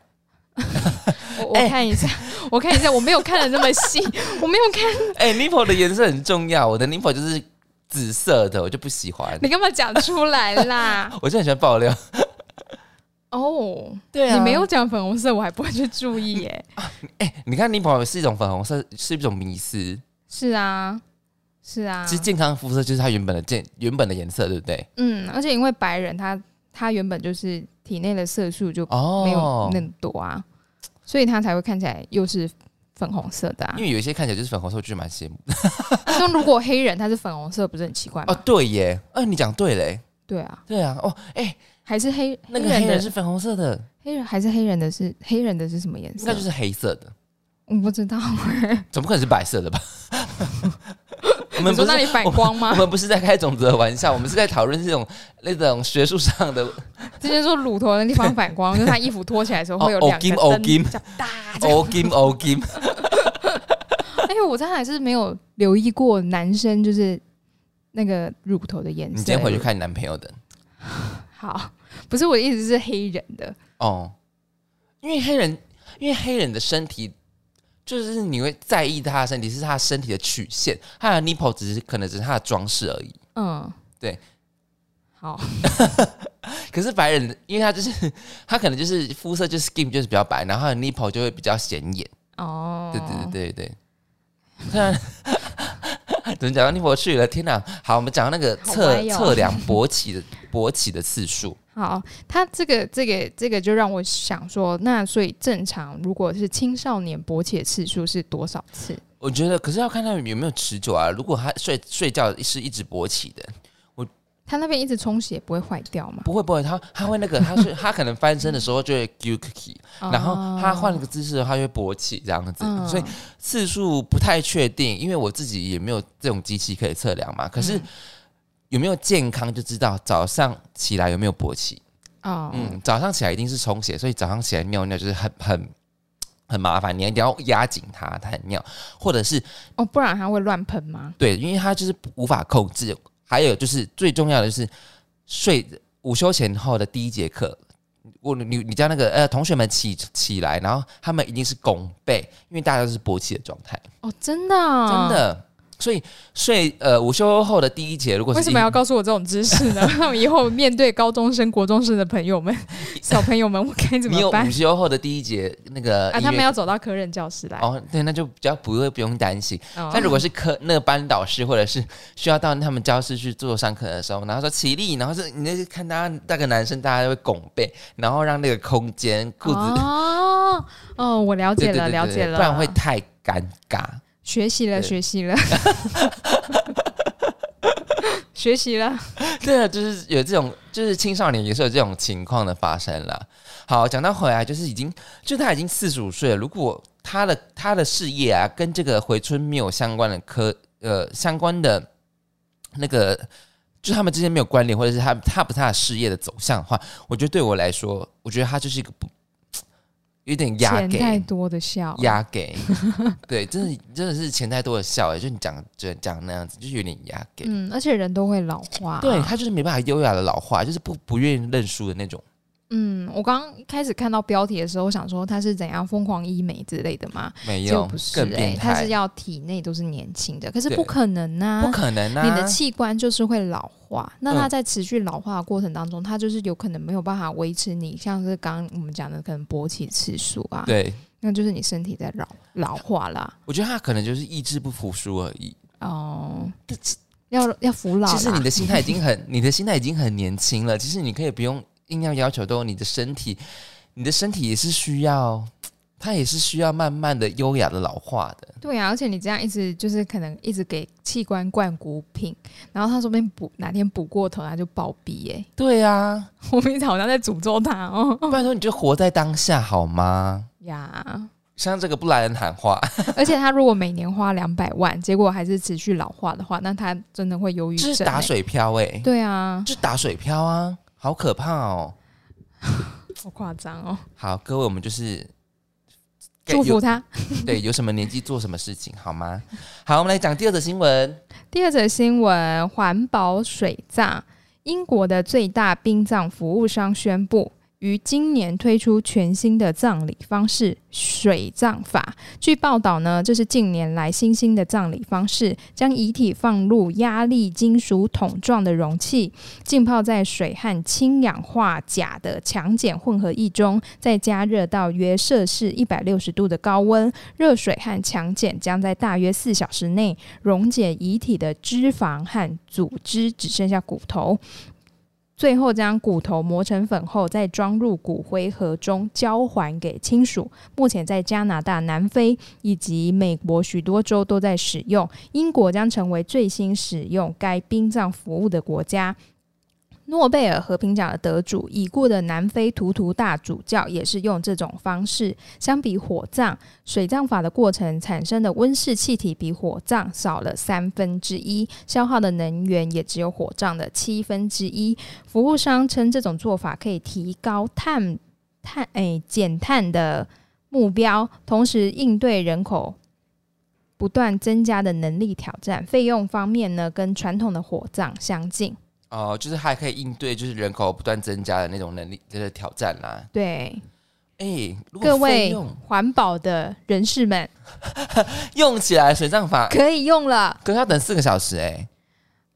Speaker 2: (laughs)
Speaker 1: 我我看一下，(laughs) 我看一下，我没有看的那么细，(laughs) 我没有看。
Speaker 2: 哎，nipple 的颜色很重要，我的 nipple 就是紫色的，我就不喜欢。
Speaker 1: 你干嘛讲出来啦？
Speaker 2: 我就很喜欢爆料。
Speaker 1: 哦，
Speaker 2: 对
Speaker 1: 啊，你没有讲粉红色，我还不会去注意耶。
Speaker 2: 哎，你看你朋友是一种粉红色，是一种迷思。
Speaker 1: 是啊，是啊。
Speaker 2: 其实健康肤色就是它原本的健原本的颜色，对不对？
Speaker 1: 嗯，而且因为白人他他原本就是体内的色素就没有那么多啊，所以他才会看起来又是粉红色的。
Speaker 2: 啊因为有一些看起来就是粉红色，我就蛮羡慕。(laughs)
Speaker 1: 那如果黑人他是粉红色，不是很奇怪吗？
Speaker 2: 哦，对耶，呃，你讲对嘞。
Speaker 1: 对啊，
Speaker 2: 对啊，哦，哎。
Speaker 1: 还是黑
Speaker 2: 那个黑人是粉红色的，
Speaker 1: 黑人还是黑人的是黑人的是什么颜色？
Speaker 2: 应该就是黑色的，
Speaker 1: 我不知道，(laughs)
Speaker 2: 怎么可能是白色的吧？(laughs)
Speaker 1: 我们不是那里反光吗？
Speaker 2: 我们不是在开种子的玩笑，我们是在讨论这种那种学术上的。
Speaker 1: 之前说乳头的地方反光，就是他衣服脱起来的时候会有两个灯比较大。
Speaker 2: o kim o kim。
Speaker 1: 哎，我真的还是没有留意过男生就是那个乳头的颜色。
Speaker 2: 你今天回去看你男朋友的。
Speaker 1: 好。不是我的意思是黑人的哦，
Speaker 2: 因为黑人，因为黑人的身体就是你会在意他的身体，是他身体的曲线，他的 nipple 只是可能只是他的装饰而已。嗯，对。
Speaker 1: 好，(laughs)
Speaker 2: 可是白人，因为他就是他可能就是肤色就是 skin 就是比较白，然后他的 nipple 就会比较显眼。哦，对对对对对。突然，(laughs) 怎么讲到 nipple 去了？天哪！好，我们讲到那个测测量勃起的。勃起的次数。
Speaker 1: 好，他这个这个这个就让我想说，那所以正常如果是青少年勃起的次数是多少次？
Speaker 2: 我觉得，可是要看他有没有持久啊。如果他睡睡觉是一直勃起的，我
Speaker 1: 他那边一直充血不会坏掉吗？
Speaker 2: 不会不会，他他会那个，他是他可能翻身的时候就会 g (laughs) cookie，然后他换了个姿势，他就会勃起这样子。所以次数不太确定，因为我自己也没有这种机器可以测量嘛。可是。有没有健康就知道早上起来有没有勃起哦，嗯，早上起来一定是充血，所以早上起来尿尿就是很 (coughs) 很很麻烦，你一定要压紧它，它很尿，或者是
Speaker 1: 哦，不然它会乱喷吗？
Speaker 2: 对，因为它就是无法控制。还有就是最重要的就是睡午休前后的第一节课，我你你叫那个呃同学们起起来，然后他们一定是拱背，因为大家都是勃起的状态。
Speaker 1: 哦，真的，
Speaker 2: 真的。所以睡呃午休后的第一节，如果
Speaker 1: 为什么要告诉我这种知识呢？(laughs) 那我以后面对高中生、国中生的朋友们、(laughs) 小朋友们，我该怎么办？
Speaker 2: 午休后的第一节那个
Speaker 1: 啊，他们要走到科任教室来
Speaker 2: 哦，对，那就比较不会不用担心。但如果是科那个班导师，或者是需要到他们教室去做上课的时候，然后说起立，然后是你那看大家那个男生，大家都会拱背，然后让那个空间裤子
Speaker 1: 哦哦，我了解了，(laughs) 了解了，
Speaker 2: 不然会太尴尬。
Speaker 1: 学习了，学习了，(laughs) 学习了。
Speaker 2: 对啊，就是有这种，就是青少年也是有这种情况的发生了。好，讲到回来，就是已经，就他已经四十五岁了。如果他的他的事业啊，跟这个回春没有相关的科呃相关的那个，就他们之间没有关联，或者是他他不是他的事业的走向的话，我觉得对我来说，我觉得他就是一个不。有点压给
Speaker 1: 太多的笑，
Speaker 2: 压给对，真的真的是钱太多的笑哎，就你讲就讲那样子，就是有点压给。
Speaker 1: 嗯，而且人都会老化，
Speaker 2: 对他就是没办法优雅的老化，就是不不愿意认输的那种。
Speaker 1: 嗯，我刚刚开始看到标题的时候，我想说他是怎样疯狂医美之类的吗？
Speaker 2: 没有，
Speaker 1: 不是哎，他是要体内都是年轻的，可是不可能啊，
Speaker 2: 不可能啊，
Speaker 1: 你的器官就是会老化，那它在持续老化的过程当中，它就是有可能没有办法维持你像是刚刚我们讲的可能勃起次数啊，
Speaker 2: 对，
Speaker 1: 那就是你身体在老老化啦。
Speaker 2: 我觉得他可能就是意志不服输而已哦，
Speaker 1: 要要服老。
Speaker 2: 其实你的心态已经很，(laughs) 你的心态已经很年轻了，其实你可以不用。硬要要求都，你的身体，你的身体也是需要，它也是需要慢慢的、优雅的老化的。
Speaker 1: 对啊，而且你这样一直就是可能一直给器官灌补品，然后他说不定补哪天补过头，他就暴毙哎。
Speaker 2: 对啊，
Speaker 1: 我们好像在诅咒他哦。
Speaker 2: 不然说你就活在当下好吗？呀，像这个布莱恩喊话，(laughs)
Speaker 1: 而且他如果每年花两百万，结果还是持续老化的话，那他真的会忧郁症，
Speaker 2: 是打水漂哎。
Speaker 1: 对啊，
Speaker 2: 是打水漂啊。好可怕哦！(laughs)
Speaker 1: 好夸张哦！
Speaker 2: 好，各位，我们就是
Speaker 1: 祝福他。(laughs)
Speaker 2: 对，有什么年纪做什么事情，好吗？好，我们来讲第二则新闻。
Speaker 1: 第二则新闻：环保水葬，英国的最大殡葬服务商宣布。于今年推出全新的葬礼方式——水葬法。据报道呢，这是近年来新兴的葬礼方式，将遗体放入压力金属桶状的容器，浸泡在水和氢氧化钾的强碱混合液中，再加热到约摄氏一百六十度的高温，热水和强碱将在大约四小时内溶解遗体的脂肪和组织，只剩下骨头。最后将骨头磨成粉后，再装入骨灰盒中交还给亲属。目前在加拿大、南非以及美国许多州都在使用，英国将成为最新使用该殡葬服务的国家。诺贝尔和平奖的得主已故的南非图图大主教也是用这种方式。相比火葬，水葬法的过程产生的温室气体比火葬少了三分之一，消耗的能源也只有火葬的七分之一。服务商称这种做法可以提高碳碳诶减碳的目标，同时应对人口不断增加的能力挑战。费用方面呢，跟传统的火葬相近。
Speaker 2: 哦，就是还可以应对，就是人口不断增加的那种能力的挑战啦。
Speaker 1: 对，
Speaker 2: 哎，
Speaker 1: 各位环保的人士们，(laughs)
Speaker 2: 用起来水葬法
Speaker 1: 可以用了，
Speaker 2: 可是要等四个小时哎。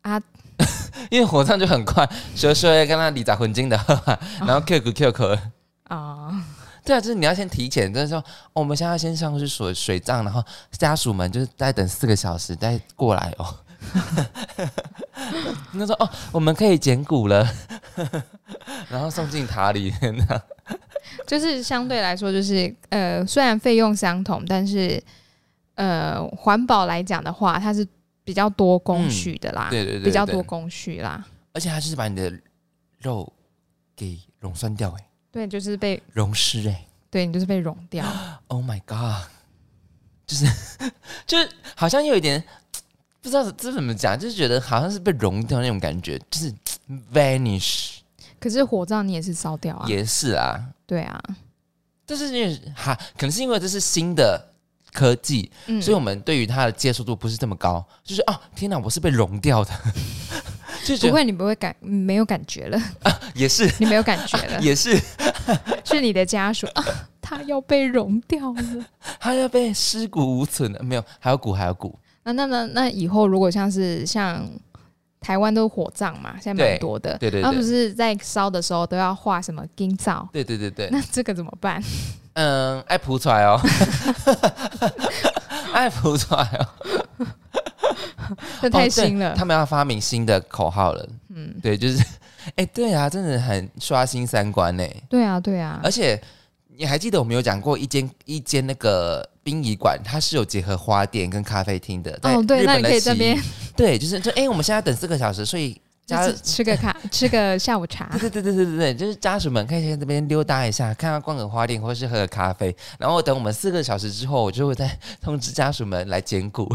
Speaker 2: 啊，(laughs) 因为火葬就很快，所以说要跟他理杂混金的，(laughs) 然后 Q 股 Q 口啊，对啊，就是你要先提前，就是说我们现在先上去水水葬，然后家属们就是再等四个小时再过来哦。(laughs) 那说哦，我们可以捡骨了，(laughs) 然后送进塔里面。(laughs)
Speaker 1: 就是相对来说，就是呃，虽然费用相同，但是呃，环保来讲的话，它是比较多工序的啦，
Speaker 2: 对对对，
Speaker 1: 比较多工序啦。
Speaker 2: 而且它就是把你的肉给溶酸掉，哎，
Speaker 1: 对，就是被
Speaker 2: 溶湿，哎，
Speaker 1: 对你就是被溶掉。(gasps)
Speaker 2: Oh my god！就是就是好像有一点不知道这怎么讲，就是觉得好像是被融掉那种感觉，就是 (tsk) vanish。
Speaker 1: 可是火葬你也是烧掉啊？
Speaker 2: 也是啊，
Speaker 1: 对啊。
Speaker 2: 但是因为哈，可能是因为这是新的科技，所以我们对于它的接受度不是这么高。就是啊，天哪，我是被融掉的，(laughs)
Speaker 1: 就不会，你不会感没有感觉了 (laughs) 啊？
Speaker 2: 也是，
Speaker 1: 你没有感觉了，(laughs)
Speaker 2: 也是，
Speaker 1: 是你的家属啊，他要被融掉了，
Speaker 2: 他要被尸骨无存了，没有，还有骨，还有骨。
Speaker 1: 那那那那以后如果像是像。台湾都是火葬嘛，现在蛮多的。
Speaker 2: 对对对。
Speaker 1: 他不是在烧的时候都要画什么金灶？
Speaker 2: 对对对对。
Speaker 1: 那这个怎么办？
Speaker 2: 嗯，爱扑出来哦。(laughs) 爱扑出来哦。
Speaker 1: 这太新了。
Speaker 2: 他们要发明新的口号了。嗯，对，就是，哎，对啊，真的很刷新三观呢。
Speaker 1: 对啊，对啊。
Speaker 2: 而且你还记得我们有讲过一间一间那个。殡仪馆它是有结合花店跟咖啡厅的，
Speaker 1: 哦，对，那你可以这边，(laughs)
Speaker 2: 对，就是就哎，我们现在等四个小时，所以
Speaker 1: 家吃个咖，吃个下午茶，
Speaker 2: 对对对对对对，就是家属们可以在这边溜达一下，看看逛个花店，或是喝个咖啡，然后等我们四个小时之后，我就会再通知家属们来捡骨。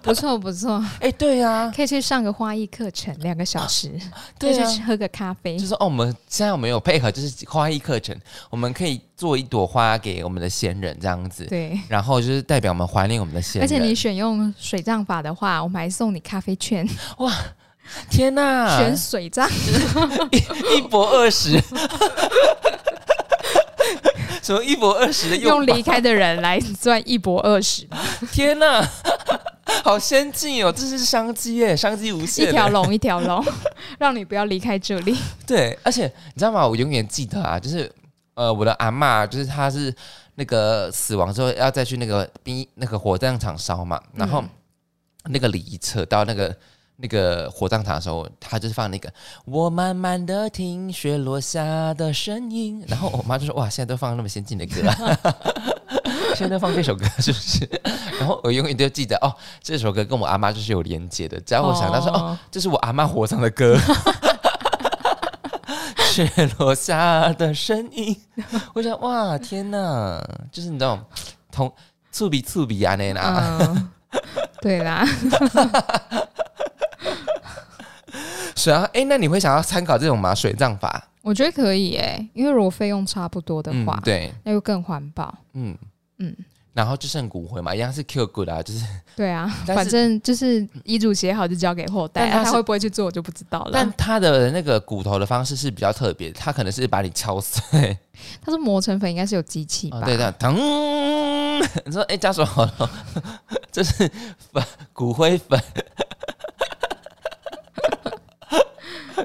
Speaker 2: (laughs)
Speaker 1: 不错不错，
Speaker 2: 哎，对呀，
Speaker 1: 可以去上个花艺课程，两个小时，对啊，喝个咖啡。
Speaker 2: 就是哦，我们现在我们有配合，就是花艺课程，我们可以做一朵花给我们的先人，这样子。
Speaker 1: 对，
Speaker 2: 然后就是代表我们怀念我们的先人。而
Speaker 1: 且你选用水葬法的话，我们还送你咖啡券。哇，
Speaker 2: 天哪！
Speaker 1: 选水葬，(laughs)
Speaker 2: 一一博二十。什么一博二十的
Speaker 1: 用离开的人来赚一博二十？
Speaker 2: 天哪！好先进哦，这是商机耶，商机无限。
Speaker 1: 一条龙，一条龙，(laughs) 让你不要离开这里。
Speaker 2: 对，而且你知道吗？我永远记得啊，就是呃，我的阿妈，就是她是那个死亡之后要再去那个冰那个火葬场烧嘛，然后那个礼仪车到那个那个火葬场的时候，他就是放那个我慢慢的听雪落下的声音，然后我妈就说哇，现在都放那么先进的歌。(laughs) 现在放这首歌是不是？然后我永远都记得哦，这首歌跟我阿妈就是有连接的。只要我想到说哦，这是我阿妈火葬的歌，(laughs) 雪落下的声音，我想哇天哪，就是你知道同醋比醋比啊那
Speaker 1: 那，对啦。
Speaker 2: 水啊，哎，那你会想要参考这种吗？水葬法？
Speaker 1: 我觉得可以哎，因为如果费用差不多的话，
Speaker 2: 对，
Speaker 1: 那又更环保。嗯。
Speaker 2: 嗯，然后就剩骨灰嘛，一样是 Q good 啊，就是
Speaker 1: 对啊，(laughs) 反正就是遗嘱写好就交给后代，他会不会去做我就不知道了。
Speaker 2: 但他的那个骨头的方式是比较特别，他可能是把你敲碎，(laughs)
Speaker 1: 他说磨成粉应该是有机器吧？
Speaker 2: 对的，疼，(laughs) 你说哎，家属好了，这是粉骨灰粉，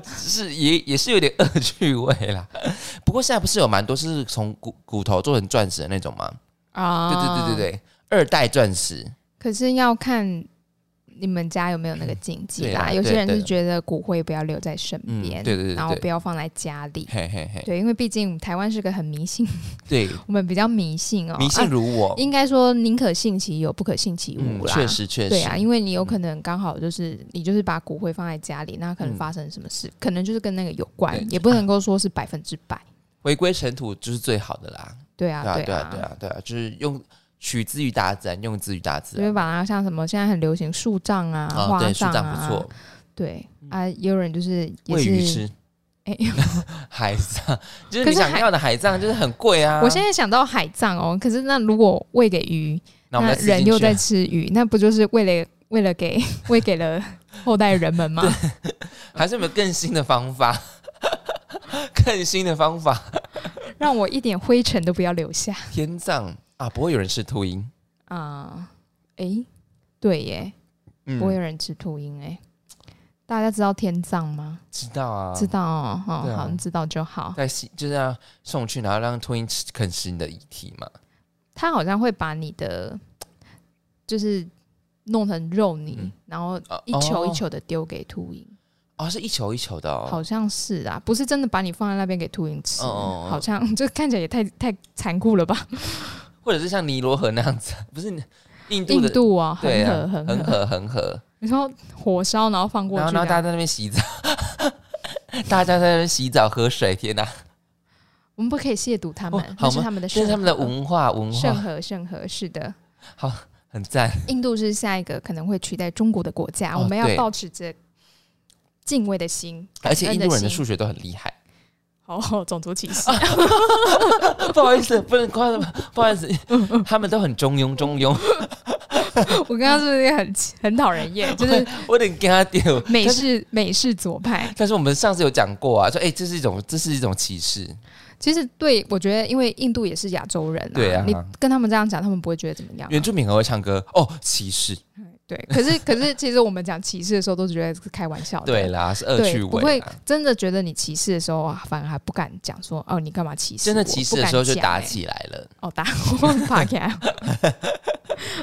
Speaker 2: 是也也是有点恶趣味啦。(laughs) 不过现在不是有蛮多是从骨骨头做成钻石的那种吗？啊，对对对对对，二代钻石。
Speaker 1: 可是要看你们家有没有那个禁忌啦。有些人是觉得骨灰不要留在身边，
Speaker 2: 对对对，
Speaker 1: 然后不要放在家里。嘿嘿嘿，对，因为毕竟台湾是个很迷信，(laughs)
Speaker 2: 对，(laughs)
Speaker 1: 我们比较迷信哦，
Speaker 2: 迷信如我。
Speaker 1: 应该说宁可信其有，不可信其无啦。
Speaker 2: 确实确实，
Speaker 1: 对啊，因为你有可能刚好就是你就是把骨灰放在家里，那可能发生什么事，可能就是跟那个有关，也不能够说是百分之百。
Speaker 2: 回归尘土就是最好的啦。
Speaker 1: 对啊，
Speaker 2: 对啊，对啊，对啊，就是用取之于大自然，用之于大自然。
Speaker 1: 因为把它像什么，现在很流行树葬啊，花葬
Speaker 2: 啊，
Speaker 1: 对啊，也有人就是
Speaker 2: 喂鱼吃，哎，(laughs) 海葬就是你想要的海葬，就是很贵啊。
Speaker 1: 我现在想到海葬哦，可是那如果喂给鱼，那人又在吃鱼，那不就是为了为了给喂给了后代人们吗？(laughs)
Speaker 2: 还是有没有更新的方法？(laughs) 更新的方法，
Speaker 1: 让我一点灰尘都不要留下。
Speaker 2: 天葬啊，不会有人吃秃鹰
Speaker 1: 啊？哎，对耶，不会有人吃秃鹰哎。大家知道天葬吗？
Speaker 2: 知道啊，
Speaker 1: 知道哦。好，像知道就好。
Speaker 2: 在就是要送去，然后让秃鹰吃啃食你的遗体嘛。
Speaker 1: 他好像会把你的，就是弄成肉泥，然后一球一球的丢给秃鹰。
Speaker 2: 哦，是一球一球的哦，
Speaker 1: 好像是啊，不是真的把你放在那边给秃鹰吃，哦好像 (laughs) 这看起来也太太残酷了吧？
Speaker 2: 或者是像尼罗河那样子，不是印度
Speaker 1: 印度啊，恒河
Speaker 2: 恒河恒河，
Speaker 1: 你说火烧然后放过去，
Speaker 2: 然后大家在那边洗澡，大家在那边洗澡喝水，天哪！
Speaker 1: 我们不可以亵渎他们，这是他们的，
Speaker 2: 这是他们的文化文化，
Speaker 1: 圣河圣河是的，
Speaker 2: 好，很赞。(laughs)
Speaker 1: 印度是下一个可能会取代中国的国家，我们要保持着敬畏的心，
Speaker 2: 而且印度人的数学都很厉害。
Speaker 1: 哦，(laughs) 种族歧视，(laughs)
Speaker 2: 不好意思，不能夸他们，不好意思，他们都很中庸，中庸。(laughs)
Speaker 1: 我刚刚是不是很很讨人厌？就是
Speaker 2: 我得跟他丢
Speaker 1: 美式美式左派。
Speaker 2: 但是我们上次有讲过啊，说哎，这是一种这是一种歧视。
Speaker 1: 其实对我觉得，因为印度也是亚洲人，
Speaker 2: 对啊，
Speaker 1: 你跟他们这样讲，他们不会觉得怎么样。
Speaker 2: 原住民很会唱歌哦，歧视。
Speaker 1: 对，可是可是，其实我们讲歧视的时候，都觉得是开玩笑的。
Speaker 2: 对啦，是恶趣味。
Speaker 1: 不会真的觉得你歧视的时候啊，反而还不敢讲说哦，你干嘛歧视？
Speaker 2: 真的歧视的时候就打起来了。哦，
Speaker 1: 打打起来。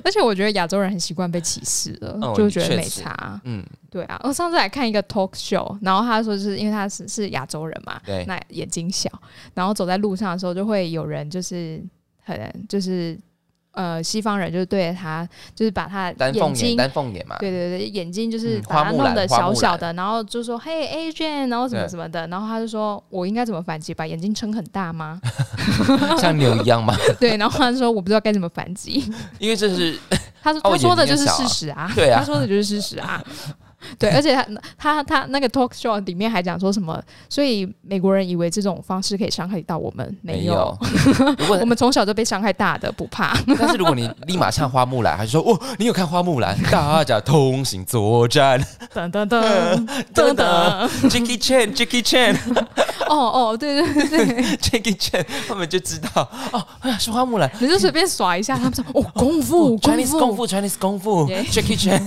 Speaker 1: 而且我觉得亚洲人很习惯被歧视了，就觉得没差。嗯，对啊。我上次来看一个 talk show，然后他说是因为他是是亚洲人嘛，
Speaker 2: 对，
Speaker 1: 那眼睛小，然后走在路上的时候就会有人就是很就是。呃，西方人就是对着他，就是把他眼睛，
Speaker 2: 丹凤眼嘛，
Speaker 1: 对对对，眼睛就是把它弄得小小的，然后就说嘿，Asian，然后什么什么的，然后他就说我应该怎么反击？把眼睛撑很大吗？(laughs)
Speaker 2: 像牛一样吗？(laughs)
Speaker 1: 对，然后他说我不知道该怎么反击，
Speaker 2: 因为这是 (laughs)
Speaker 1: 他说他说的就是事实啊，
Speaker 2: 对啊，
Speaker 1: 他说的就是事实啊。(laughs) 对，而且他他他那个 talk show 里面还讲说什么，所以美国人以为这种方式可以伤害到我们，没有。(laughs) 我们从小就被伤害大的，不怕。(laughs)
Speaker 2: 但是如果你立马唱花木兰，还是说哦，你有看花木兰？大家同行作战，噔噔噔噔噔，Jackie Chan，Jackie Chan。
Speaker 1: 哦哦，对对对，(laughs)
Speaker 2: Jackie Chan，他们就知道哦，是花木兰。
Speaker 1: 你就随便耍一下，他们说哦，功夫
Speaker 2: ，Chinese 功夫，Chinese 功夫，Jackie Chan。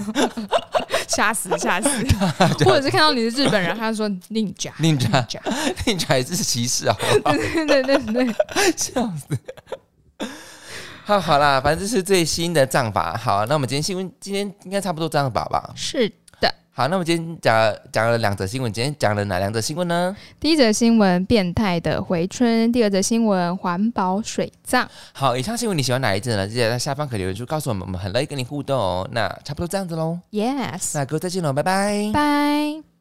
Speaker 1: 吓死吓死！(laughs) 或者是看到你是日本人，他说“宁家
Speaker 2: 宁家宁家”也是歧视啊！
Speaker 1: 对对对对，
Speaker 2: 笑死！好，好啦，反正这是最新的战法。好，那我们今天新闻今天应该差不多这样吧吧？
Speaker 1: 是。
Speaker 2: 好，那我们今天讲讲了两则新闻，今天讲了哪两则新闻呢？
Speaker 1: 第一则新闻，变态的回春；第二则新闻，环保水葬。
Speaker 2: 好，以上新闻你喜欢哪一则呢？记得在下方可留言处告诉我们，我们很乐意跟你互动哦。那差不多这样子喽。
Speaker 1: Yes，
Speaker 2: 那各位再见喽，拜拜，
Speaker 1: 拜。